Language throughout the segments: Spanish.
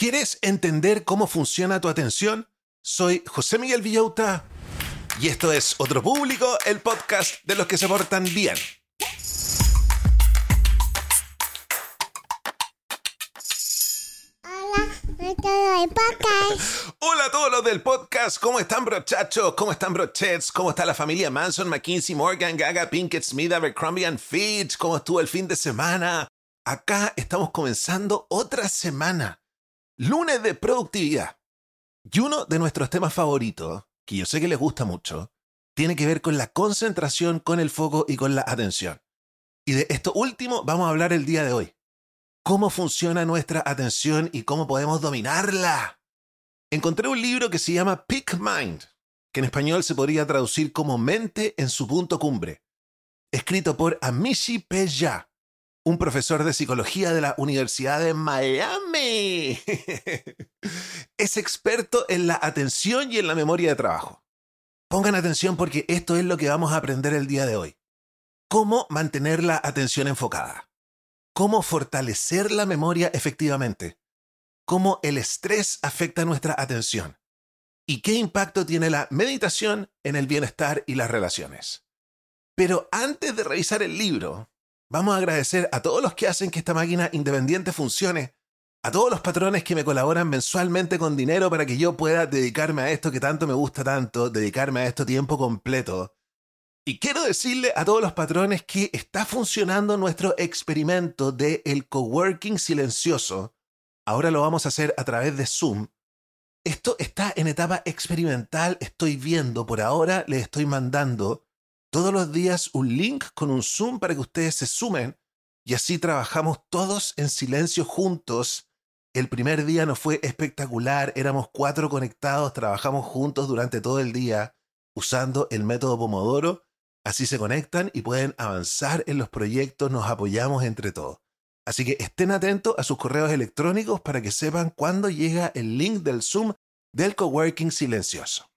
¿Quieres entender cómo funciona tu atención? Soy José Miguel Villauta y esto es Otro Público, el podcast de los que se portan bien. Hola a todos los del podcast, ¿cómo están brochachos? ¿Cómo están brochets? ¿Cómo está la familia Manson, McKinsey, Morgan, Gaga, Pinkett Smith, Abercrombie and Fitch? ¿Cómo estuvo el fin de semana? Acá estamos comenzando otra semana. Lunes de productividad. Y uno de nuestros temas favoritos, que yo sé que les gusta mucho, tiene que ver con la concentración, con el foco y con la atención. Y de esto último vamos a hablar el día de hoy cómo funciona nuestra atención y cómo podemos dominarla. Encontré un libro que se llama Peak Mind, que en español se podría traducir como Mente en su punto cumbre, escrito por Amishi Peja, un profesor de psicología de la Universidad de Miami. es experto en la atención y en la memoria de trabajo. Pongan atención porque esto es lo que vamos a aprender el día de hoy. Cómo mantener la atención enfocada cómo fortalecer la memoria efectivamente, cómo el estrés afecta nuestra atención y qué impacto tiene la meditación en el bienestar y las relaciones. Pero antes de revisar el libro, vamos a agradecer a todos los que hacen que esta máquina independiente funcione, a todos los patrones que me colaboran mensualmente con dinero para que yo pueda dedicarme a esto que tanto me gusta tanto, dedicarme a esto tiempo completo y quiero decirle a todos los patrones que está funcionando nuestro experimento de el coworking silencioso. Ahora lo vamos a hacer a través de Zoom. Esto está en etapa experimental, estoy viendo, por ahora les estoy mandando todos los días un link con un Zoom para que ustedes se sumen y así trabajamos todos en silencio juntos. El primer día nos fue espectacular, éramos cuatro conectados, trabajamos juntos durante todo el día usando el método Pomodoro Así se conectan y pueden avanzar en los proyectos, nos apoyamos entre todos. Así que estén atentos a sus correos electrónicos para que sepan cuándo llega el link del Zoom del coworking silencioso.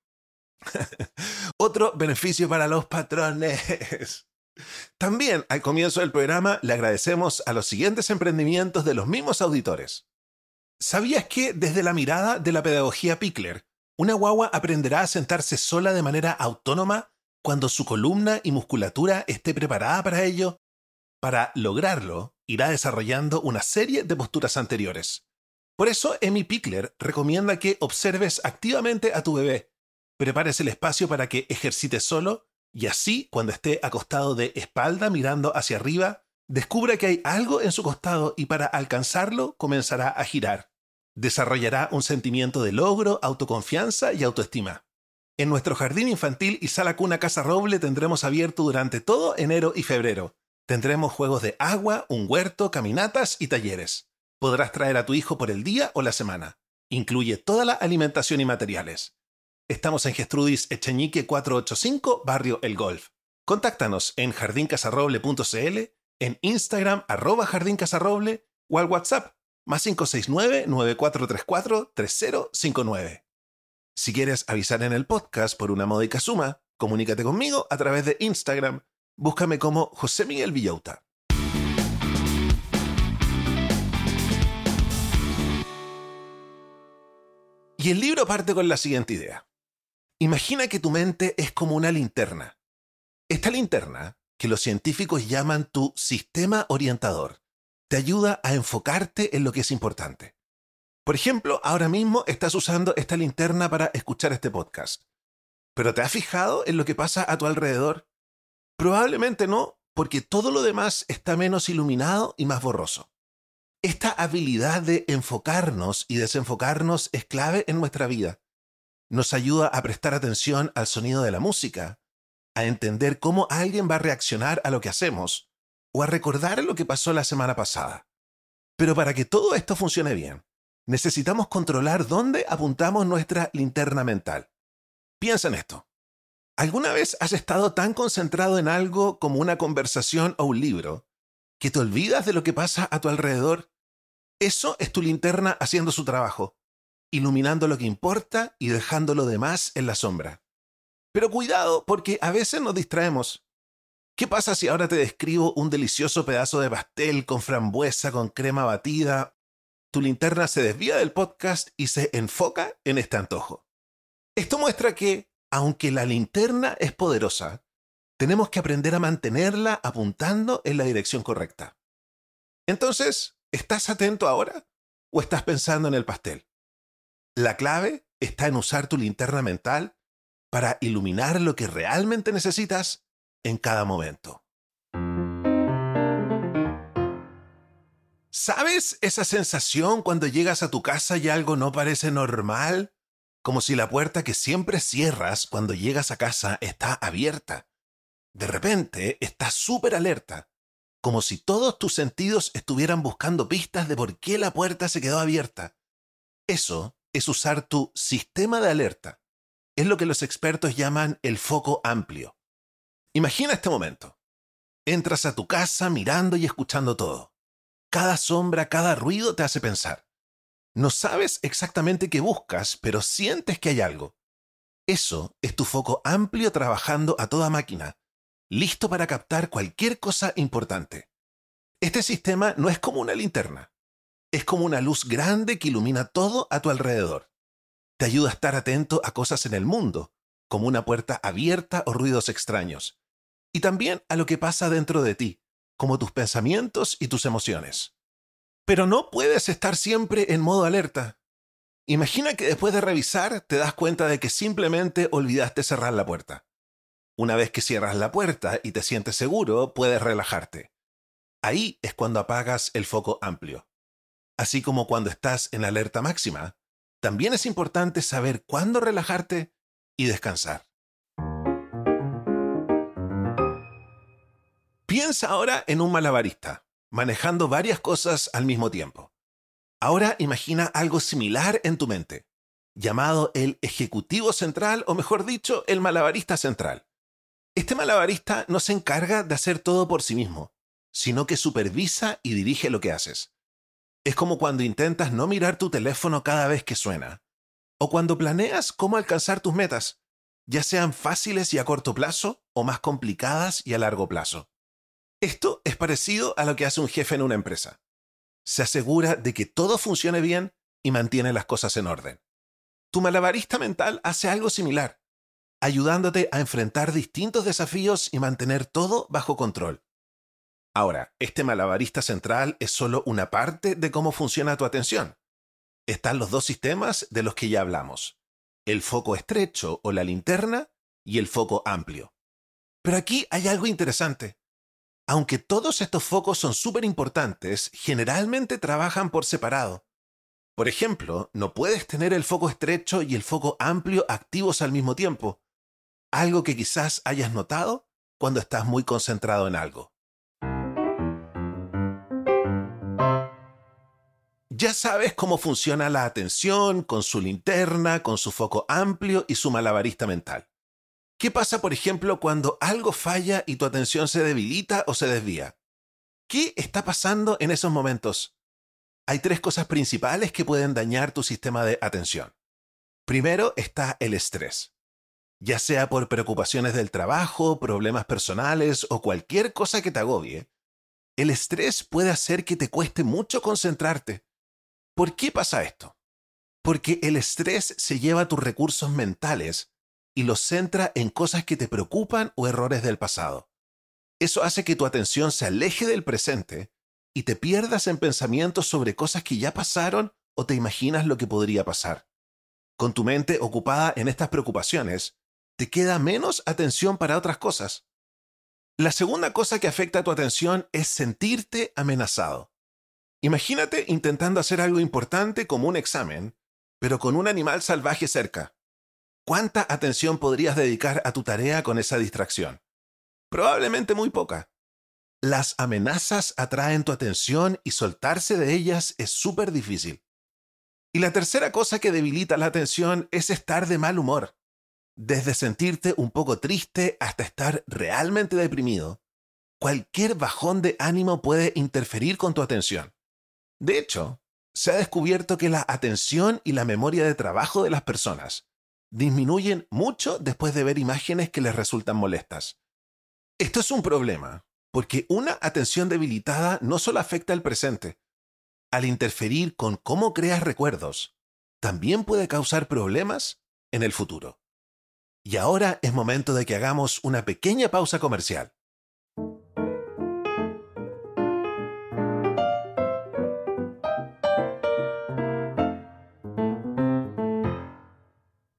Otro beneficio para los patrones. También al comienzo del programa le agradecemos a los siguientes emprendimientos de los mismos auditores. ¿Sabías que desde la mirada de la pedagogía Pickler, una guagua aprenderá a sentarse sola de manera autónoma cuando su columna y musculatura esté preparada para ello, para lograrlo, irá desarrollando una serie de posturas anteriores. Por eso, Emi Pickler recomienda que observes activamente a tu bebé, prepares el espacio para que ejercite solo y así, cuando esté acostado de espalda mirando hacia arriba, descubra que hay algo en su costado y para alcanzarlo comenzará a girar. Desarrollará un sentimiento de logro, autoconfianza y autoestima. En nuestro jardín infantil y sala cuna Casa Roble tendremos abierto durante todo enero y febrero. Tendremos juegos de agua, un huerto, caminatas y talleres. Podrás traer a tu hijo por el día o la semana. Incluye toda la alimentación y materiales. Estamos en Gestrudis Echeñique 485, Barrio El Golf. Contáctanos en jardincasarroble.cl, en Instagram arroba jardincasarroble o al WhatsApp más 569-9434-3059. Si quieres avisar en el podcast por una módica suma, comunícate conmigo a través de Instagram. Búscame como José Miguel Villauta. Y el libro parte con la siguiente idea. Imagina que tu mente es como una linterna. Esta linterna, que los científicos llaman tu sistema orientador, te ayuda a enfocarte en lo que es importante. Por ejemplo, ahora mismo estás usando esta linterna para escuchar este podcast. ¿Pero te has fijado en lo que pasa a tu alrededor? Probablemente no, porque todo lo demás está menos iluminado y más borroso. Esta habilidad de enfocarnos y desenfocarnos es clave en nuestra vida. Nos ayuda a prestar atención al sonido de la música, a entender cómo alguien va a reaccionar a lo que hacemos, o a recordar lo que pasó la semana pasada. Pero para que todo esto funcione bien, necesitamos controlar dónde apuntamos nuestra linterna mental. Piensa en esto. ¿Alguna vez has estado tan concentrado en algo como una conversación o un libro que te olvidas de lo que pasa a tu alrededor? Eso es tu linterna haciendo su trabajo, iluminando lo que importa y dejando lo demás en la sombra. Pero cuidado, porque a veces nos distraemos. ¿Qué pasa si ahora te describo un delicioso pedazo de pastel con frambuesa, con crema batida tu linterna se desvía del podcast y se enfoca en este antojo. Esto muestra que, aunque la linterna es poderosa, tenemos que aprender a mantenerla apuntando en la dirección correcta. Entonces, ¿estás atento ahora o estás pensando en el pastel? La clave está en usar tu linterna mental para iluminar lo que realmente necesitas en cada momento. ¿Sabes esa sensación cuando llegas a tu casa y algo no parece normal? Como si la puerta que siempre cierras cuando llegas a casa está abierta. De repente estás súper alerta, como si todos tus sentidos estuvieran buscando pistas de por qué la puerta se quedó abierta. Eso es usar tu sistema de alerta. Es lo que los expertos llaman el foco amplio. Imagina este momento. Entras a tu casa mirando y escuchando todo. Cada sombra, cada ruido te hace pensar. No sabes exactamente qué buscas, pero sientes que hay algo. Eso es tu foco amplio trabajando a toda máquina, listo para captar cualquier cosa importante. Este sistema no es como una linterna. Es como una luz grande que ilumina todo a tu alrededor. Te ayuda a estar atento a cosas en el mundo, como una puerta abierta o ruidos extraños. Y también a lo que pasa dentro de ti, como tus pensamientos y tus emociones. Pero no puedes estar siempre en modo alerta. Imagina que después de revisar te das cuenta de que simplemente olvidaste cerrar la puerta. Una vez que cierras la puerta y te sientes seguro, puedes relajarte. Ahí es cuando apagas el foco amplio. Así como cuando estás en alerta máxima, también es importante saber cuándo relajarte y descansar. Piensa ahora en un malabarista, manejando varias cosas al mismo tiempo. Ahora imagina algo similar en tu mente, llamado el ejecutivo central o mejor dicho, el malabarista central. Este malabarista no se encarga de hacer todo por sí mismo, sino que supervisa y dirige lo que haces. Es como cuando intentas no mirar tu teléfono cada vez que suena, o cuando planeas cómo alcanzar tus metas, ya sean fáciles y a corto plazo o más complicadas y a largo plazo. Esto es parecido a lo que hace un jefe en una empresa. Se asegura de que todo funcione bien y mantiene las cosas en orden. Tu malabarista mental hace algo similar, ayudándote a enfrentar distintos desafíos y mantener todo bajo control. Ahora, este malabarista central es solo una parte de cómo funciona tu atención. Están los dos sistemas de los que ya hablamos, el foco estrecho o la linterna y el foco amplio. Pero aquí hay algo interesante. Aunque todos estos focos son súper importantes, generalmente trabajan por separado. Por ejemplo, no puedes tener el foco estrecho y el foco amplio activos al mismo tiempo, algo que quizás hayas notado cuando estás muy concentrado en algo. Ya sabes cómo funciona la atención con su linterna, con su foco amplio y su malabarista mental. ¿Qué pasa, por ejemplo, cuando algo falla y tu atención se debilita o se desvía? ¿Qué está pasando en esos momentos? Hay tres cosas principales que pueden dañar tu sistema de atención. Primero está el estrés. Ya sea por preocupaciones del trabajo, problemas personales o cualquier cosa que te agobie, el estrés puede hacer que te cueste mucho concentrarte ¿Por qué pasa esto? Porque el estrés se lleva tus recursos mentales y los centra en cosas que te preocupan o errores del pasado. Eso hace que tu atención se aleje del presente y te pierdas en pensamientos sobre cosas que ya pasaron o te imaginas lo que podría pasar. Con tu mente ocupada en estas preocupaciones, te queda menos atención para otras cosas. La segunda cosa que afecta a tu atención es sentirte amenazado. Imagínate intentando hacer algo importante como un examen, pero con un animal salvaje cerca. ¿Cuánta atención podrías dedicar a tu tarea con esa distracción? Probablemente muy poca. Las amenazas atraen tu atención y soltarse de ellas es súper difícil. Y la tercera cosa que debilita la atención es estar de mal humor. Desde sentirte un poco triste hasta estar realmente deprimido, cualquier bajón de ánimo puede interferir con tu atención. De hecho, se ha descubierto que la atención y la memoria de trabajo de las personas disminuyen mucho después de ver imágenes que les resultan molestas. Esto es un problema, porque una atención debilitada no solo afecta al presente, al interferir con cómo creas recuerdos, también puede causar problemas en el futuro. Y ahora es momento de que hagamos una pequeña pausa comercial.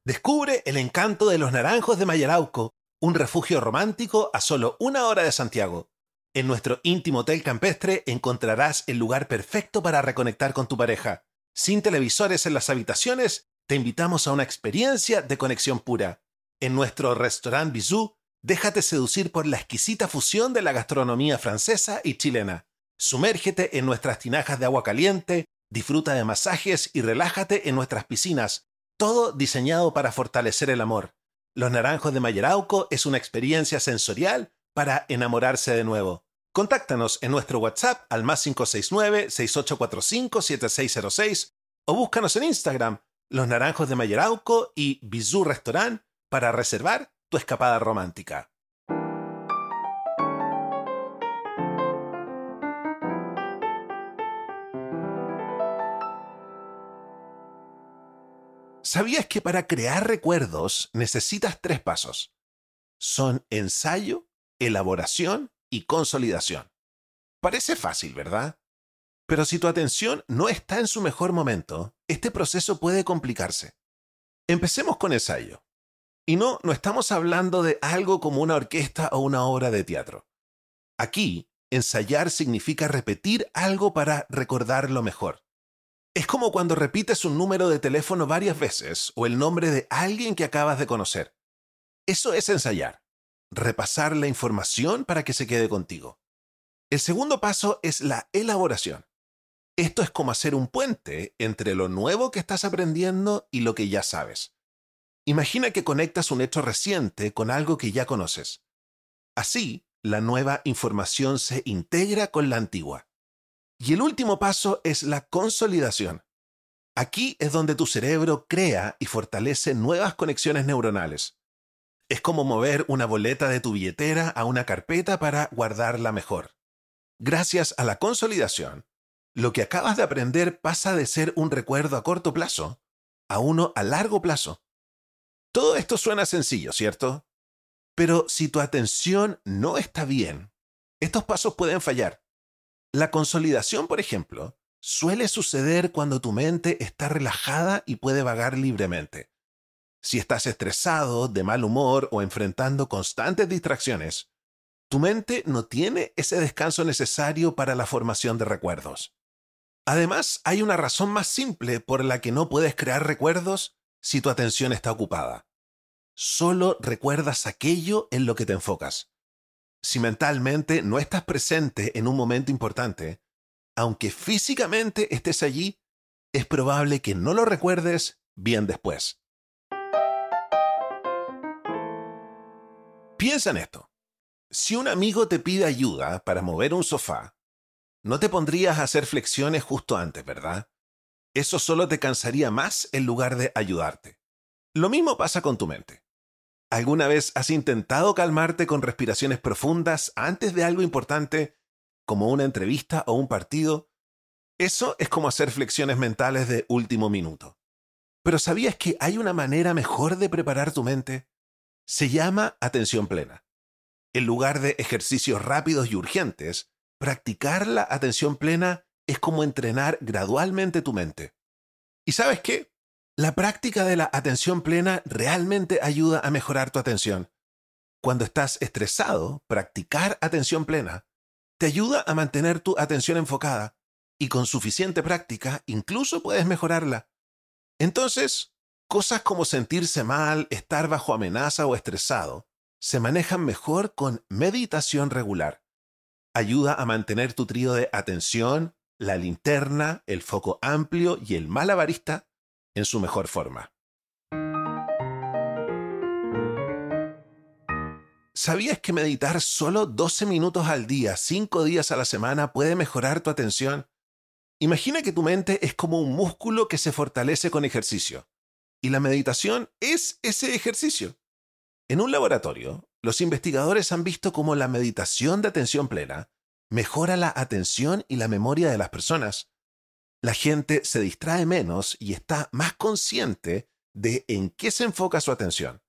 Descubre el encanto de los naranjos de Mayarauco, un refugio romántico a solo una hora de Santiago. En nuestro íntimo hotel campestre encontrarás el lugar perfecto para reconectar con tu pareja. Sin televisores en las habitaciones, te invitamos a una experiencia de conexión pura. En nuestro restaurant Bisou, déjate seducir por la exquisita fusión de la gastronomía francesa y chilena. Sumérgete en nuestras tinajas de agua caliente, disfruta de masajes y relájate en nuestras piscinas, todo diseñado para fortalecer el amor. Los Naranjos de Mayerauco es una experiencia sensorial para enamorarse de nuevo. Contáctanos en nuestro WhatsApp al más 569-6845-7606 o búscanos en Instagram, Los Naranjos de Mayerauco y Bizú Restaurant para reservar tu escapada romántica. ¿Sabías que para crear recuerdos necesitas tres pasos? Son ensayo, elaboración y consolidación. Parece fácil, ¿verdad? Pero si tu atención no está en su mejor momento, este proceso puede complicarse. Empecemos con ensayo. Y no, no estamos hablando de algo como una orquesta o una obra de teatro. Aquí, ensayar significa repetir algo para recordarlo mejor. Es como cuando repites un número de teléfono varias veces o el nombre de alguien que acabas de conocer. Eso es ensayar, repasar la información para que se quede contigo. El segundo paso es la elaboración. Esto es como hacer un puente entre lo nuevo que estás aprendiendo y lo que ya sabes. Imagina que conectas un hecho reciente con algo que ya conoces. Así, la nueva información se integra con la antigua. Y el último paso es la consolidación. Aquí es donde tu cerebro crea y fortalece nuevas conexiones neuronales. Es como mover una boleta de tu billetera a una carpeta para guardarla mejor. Gracias a la consolidación, lo que acabas de aprender pasa de ser un recuerdo a corto plazo a uno a largo plazo. Todo esto suena sencillo, ¿cierto? Pero si tu atención no está bien, estos pasos pueden fallar. La consolidación, por ejemplo, suele suceder cuando tu mente está relajada y puede vagar libremente. Si estás estresado, de mal humor o enfrentando constantes distracciones, tu mente no tiene ese descanso necesario para la formación de recuerdos. Además, hay una razón más simple por la que no puedes crear recuerdos si tu atención está ocupada. Solo recuerdas aquello en lo que te enfocas si mentalmente no estás presente en un momento importante, aunque físicamente estés allí, es probable que no lo recuerdes bien después. Piensa en esto. Si un amigo te pide ayuda para mover un sofá, no te pondrías a hacer flexiones justo antes, ¿verdad? Eso solo te cansaría más en lugar de ayudarte. Lo mismo pasa con tu mente. ¿Alguna vez has intentado calmarte con respiraciones profundas antes de algo importante, como una entrevista o un partido? Eso es como hacer flexiones mentales de último minuto. Pero ¿sabías que hay una manera mejor de preparar tu mente? Se llama atención plena. En lugar de ejercicios rápidos y urgentes, practicar la atención plena es como entrenar gradualmente tu mente. ¿Y sabes qué? La práctica de la atención plena realmente ayuda a mejorar tu atención. Cuando estás estresado, practicar atención plena te ayuda a mantener tu atención enfocada y con suficiente práctica incluso puedes mejorarla. Entonces, cosas como sentirse mal, estar bajo amenaza o estresado se manejan mejor con meditación regular. Ayuda a mantener tu trío de atención, la linterna, el foco amplio y el malabarista en su mejor forma. ¿Sabías que meditar solo 12 minutos al día, 5 días a la semana, puede mejorar tu atención? Imagina que tu mente es como un músculo que se fortalece con ejercicio. Y la meditación es ese ejercicio. En un laboratorio, los investigadores han visto cómo la meditación de atención plena mejora la atención y la memoria de las personas. La gente se distrae menos y está más consciente de en qué se enfoca su atención.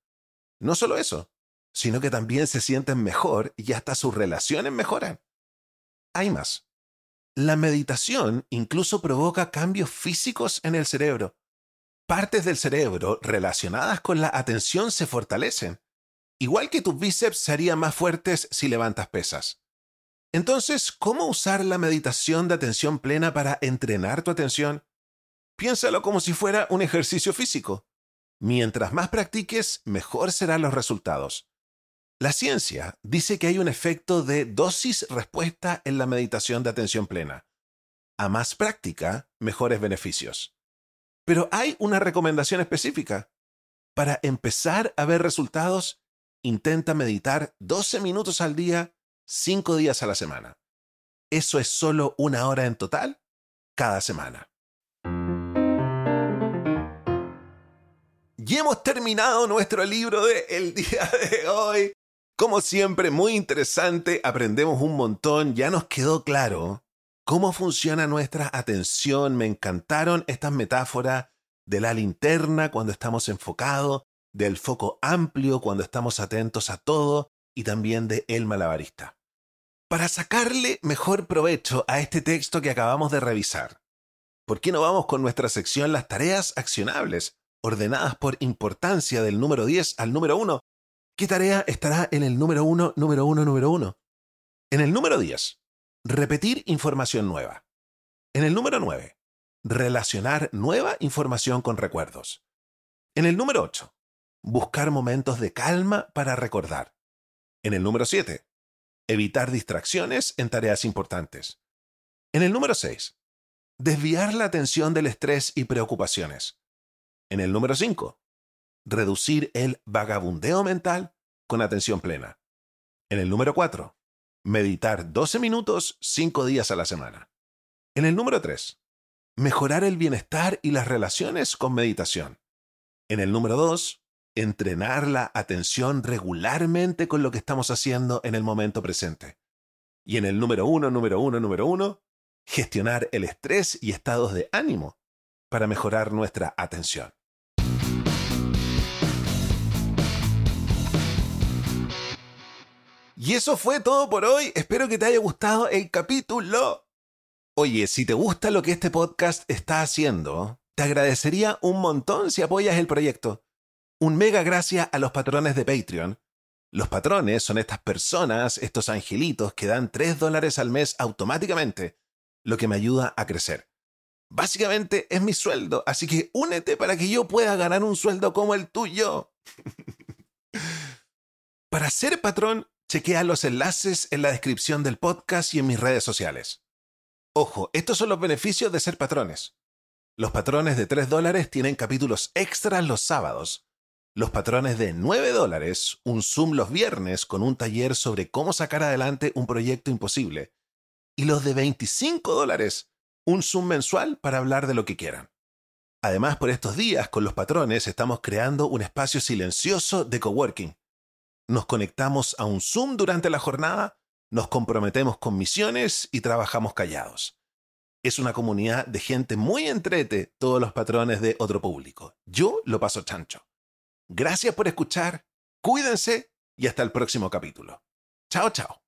No solo eso, sino que también se sienten mejor y hasta sus relaciones mejoran. Hay más. La meditación incluso provoca cambios físicos en el cerebro. Partes del cerebro relacionadas con la atención se fortalecen, igual que tus bíceps serían más fuertes si levantas pesas. Entonces, ¿cómo usar la meditación de atención plena para entrenar tu atención? Piénsalo como si fuera un ejercicio físico. Mientras más practiques, mejor serán los resultados. La ciencia dice que hay un efecto de dosis-respuesta en la meditación de atención plena. A más práctica, mejores beneficios. Pero hay una recomendación específica. Para empezar a ver resultados, intenta meditar 12 minutos al día, 5 días a la semana. Eso es solo una hora en total cada semana. Y hemos terminado nuestro libro de el día de hoy. Como siempre, muy interesante, aprendemos un montón, ya nos quedó claro cómo funciona nuestra atención, me encantaron estas metáforas de la linterna cuando estamos enfocados, del foco amplio cuando estamos atentos a todo y también de el malabarista. Para sacarle mejor provecho a este texto que acabamos de revisar, ¿por qué no vamos con nuestra sección Las tareas accionables, ordenadas por importancia del número 10 al número 1, ¿Qué tarea estará en el número uno, número uno, número uno? En el número 10, repetir información nueva. En el número 9, relacionar nueva información con recuerdos. En el número 8, buscar momentos de calma para recordar. En el número 7, evitar distracciones en tareas importantes. En el número 6, desviar la atención del estrés y preocupaciones. En el número 5, reducir el vagabundeo mental con atención plena. En el número 4, meditar 12 minutos 5 días a la semana. En el número 3, mejorar el bienestar y las relaciones con meditación. En el número 2, entrenar la atención regularmente con lo que estamos haciendo en el momento presente. Y en el número 1, número 1, número 1, gestionar el estrés y estados de ánimo para mejorar nuestra atención. Y eso fue todo por hoy. Espero que te haya gustado el capítulo. Oye, si te gusta lo que este podcast está haciendo, te agradecería un montón si apoyas el proyecto. Un mega gracias a los patrones de Patreon. Los patrones son estas personas, estos angelitos que dan 3 dólares al mes automáticamente, lo que me ayuda a crecer. Básicamente es mi sueldo, así que únete para que yo pueda ganar un sueldo como el tuyo. para ser patrón Chequea los enlaces en la descripción del podcast y en mis redes sociales. Ojo, estos son los beneficios de ser patrones. Los patrones de 3 dólares tienen capítulos extras los sábados. Los patrones de 9 dólares, un Zoom los viernes con un taller sobre cómo sacar adelante un proyecto imposible. Y los de 25 dólares, un Zoom mensual para hablar de lo que quieran. Además, por estos días, con los patrones, estamos creando un espacio silencioso de coworking nos conectamos a un Zoom durante la jornada, nos comprometemos con misiones y trabajamos callados. Es una comunidad de gente muy entrete, todos los patrones de otro público. Yo lo paso chancho. Gracias por escuchar, cuídense y hasta el próximo capítulo. Chao, chao.